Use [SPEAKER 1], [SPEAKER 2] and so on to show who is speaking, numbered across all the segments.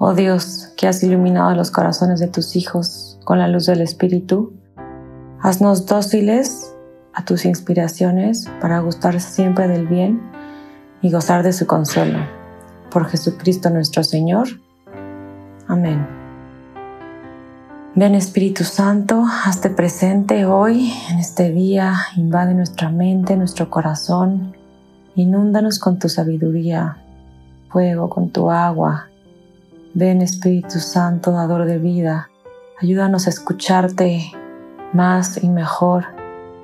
[SPEAKER 1] Oh Dios, que has iluminado los corazones de tus hijos con la luz del Espíritu, haznos dóciles a tus inspiraciones para gustar siempre del bien y gozar de su consuelo. Por Jesucristo nuestro Señor. Amén. Ven Espíritu Santo, hazte presente hoy, en este día, invade nuestra mente, nuestro corazón, inúndanos con tu sabiduría, fuego, con tu agua. Ven Espíritu Santo, dador de vida, ayúdanos a escucharte más y mejor,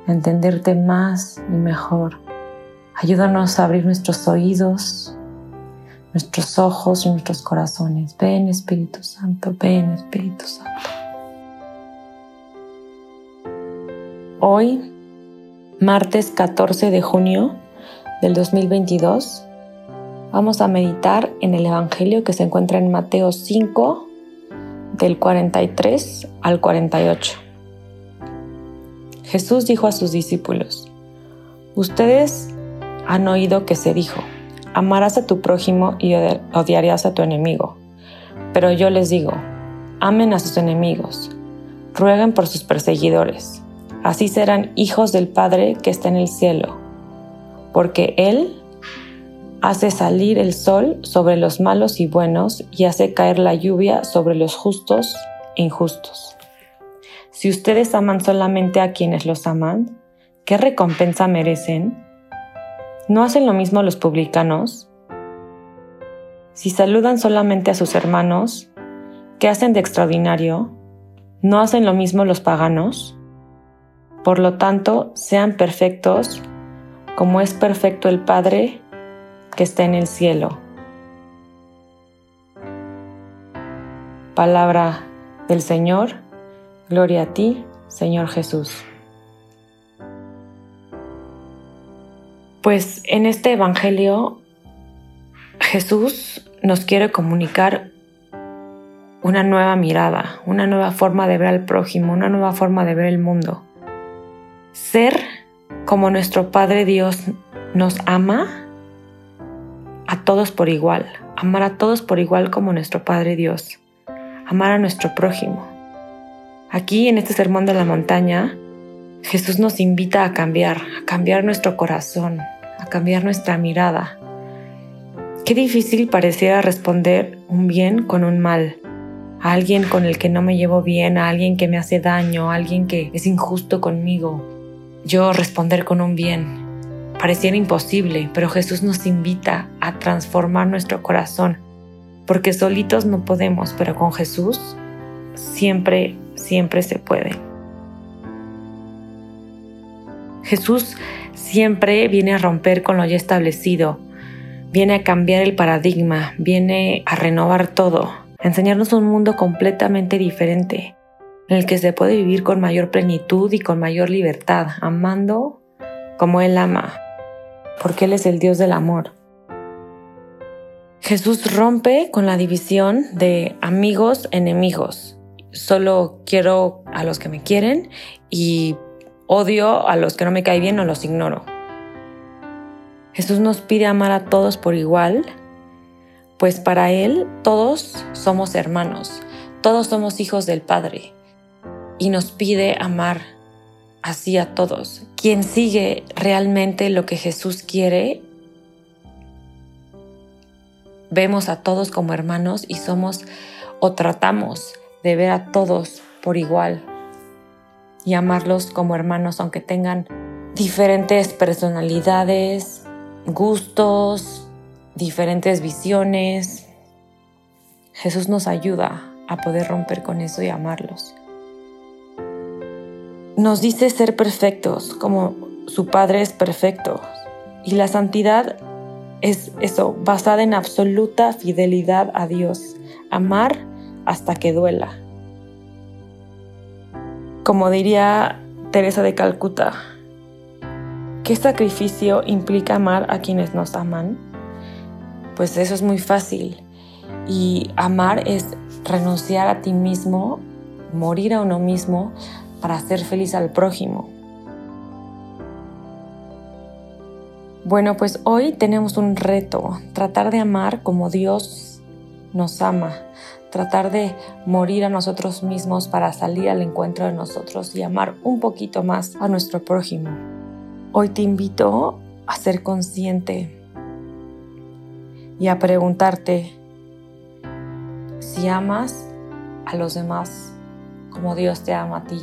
[SPEAKER 1] a entenderte más y mejor. Ayúdanos a abrir nuestros oídos, nuestros ojos y nuestros corazones. Ven Espíritu Santo, ven Espíritu Santo. Hoy, martes 14 de junio del 2022, vamos a meditar en el Evangelio que se encuentra en Mateo 5, del 43 al 48. Jesús dijo a sus discípulos, Ustedes han oído que se dijo, amarás a tu prójimo y odiarás a tu enemigo. Pero yo les digo, amen a sus enemigos, rueguen por sus perseguidores así serán hijos del Padre que está en el cielo, porque Él hace salir el sol sobre los malos y buenos y hace caer la lluvia sobre los justos e injustos. Si ustedes aman solamente a quienes los aman, ¿qué recompensa merecen? ¿No hacen lo mismo los publicanos? Si saludan solamente a sus hermanos, ¿qué hacen de extraordinario? ¿No hacen lo mismo los paganos? Por lo tanto, sean perfectos como es perfecto el Padre que está en el cielo. Palabra del Señor, gloria a ti, Señor Jesús. Pues en este Evangelio Jesús nos quiere comunicar una nueva mirada, una nueva forma de ver al prójimo, una nueva forma de ver el mundo ser como nuestro Padre Dios nos ama todos por igual, amar a todos por igual como nuestro Padre Dios, amar a nuestro prójimo. Aquí en este sermón de la montaña, Jesús nos invita a cambiar, a cambiar nuestro corazón, a cambiar nuestra mirada. Qué difícil pareciera responder un bien con un mal, a alguien con el que no me llevo bien, a alguien que me hace daño, a alguien que es injusto conmigo, yo responder con un bien. Pareciera imposible, pero Jesús nos invita a transformar nuestro corazón, porque solitos no podemos, pero con Jesús siempre, siempre se puede. Jesús siempre viene a romper con lo ya establecido, viene a cambiar el paradigma, viene a renovar todo, a enseñarnos un mundo completamente diferente en el que se puede vivir con mayor plenitud y con mayor libertad, amando como Él ama, porque Él es el Dios del amor. Jesús rompe con la división de amigos, enemigos. Solo quiero a los que me quieren y odio a los que no me caen bien o los ignoro. Jesús nos pide amar a todos por igual, pues para Él todos somos hermanos, todos somos hijos del Padre y nos pide amar así a todos. Quien sigue realmente lo que Jesús quiere, vemos a todos como hermanos y somos o tratamos de ver a todos por igual y amarlos como hermanos aunque tengan diferentes personalidades, gustos, diferentes visiones. Jesús nos ayuda a poder romper con eso y amarlos nos dice ser perfectos como su Padre es perfecto. Y la santidad es eso, basada en absoluta fidelidad a Dios. Amar hasta que duela. Como diría Teresa de Calcuta, ¿qué sacrificio implica amar a quienes nos aman? Pues eso es muy fácil. Y amar es renunciar a ti mismo, morir a uno mismo para hacer feliz al prójimo. Bueno, pues hoy tenemos un reto, tratar de amar como Dios nos ama, tratar de morir a nosotros mismos para salir al encuentro de nosotros y amar un poquito más a nuestro prójimo. Hoy te invito a ser consciente y a preguntarte si amas a los demás como Dios te ama a ti.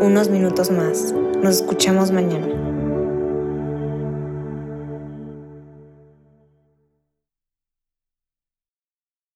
[SPEAKER 2] unos minutos más. Nos escuchamos mañana.